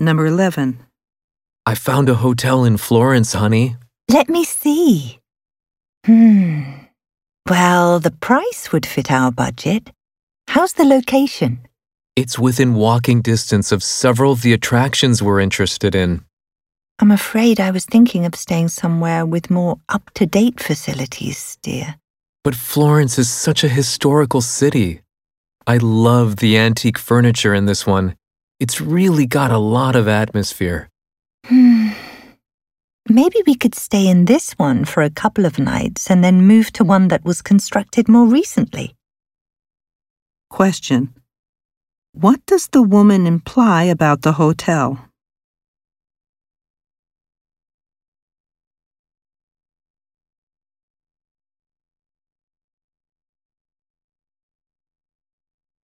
Number 11. I found a hotel in Florence, honey. Let me see. Hmm. Well, the price would fit our budget. How's the location? It's within walking distance of several of the attractions we're interested in. I'm afraid I was thinking of staying somewhere with more up to date facilities, dear. But Florence is such a historical city. I love the antique furniture in this one. It's really got a lot of atmosphere. Hmm. Maybe we could stay in this one for a couple of nights and then move to one that was constructed more recently. Question. What does the woman imply about the hotel?